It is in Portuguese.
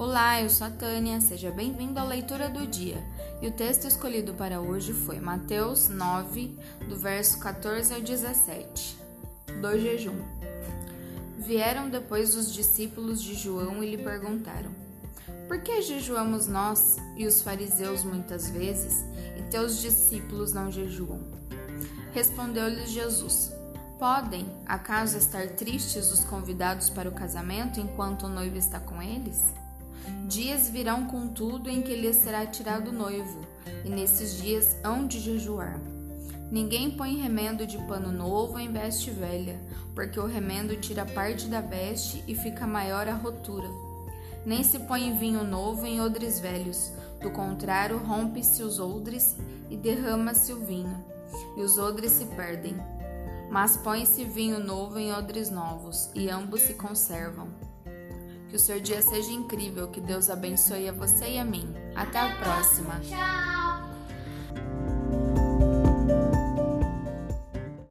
Olá, eu sou a Tânia, seja bem-vindo à leitura do dia. E o texto escolhido para hoje foi Mateus 9, do verso 14 ao 17, do jejum. Vieram depois os discípulos de João e lhe perguntaram: Por que jejuamos nós e os fariseus muitas vezes, e teus discípulos não jejuam? Respondeu-lhes Jesus: Podem, acaso, estar tristes os convidados para o casamento enquanto o noivo está com eles? Dias virão, contudo, em que lhes será tirado o noivo, e nesses dias hão de jejuar. Ninguém põe remendo de pano novo em veste velha, porque o remendo tira parte da veste e fica maior a rotura. Nem se põe vinho novo em odres velhos, do contrário, rompe-se os odres e derrama-se o vinho, e os odres se perdem. Mas põe-se vinho novo em odres novos, e ambos se conservam. Que o seu dia seja incrível, que Deus abençoe a você e a mim. Até a próxima!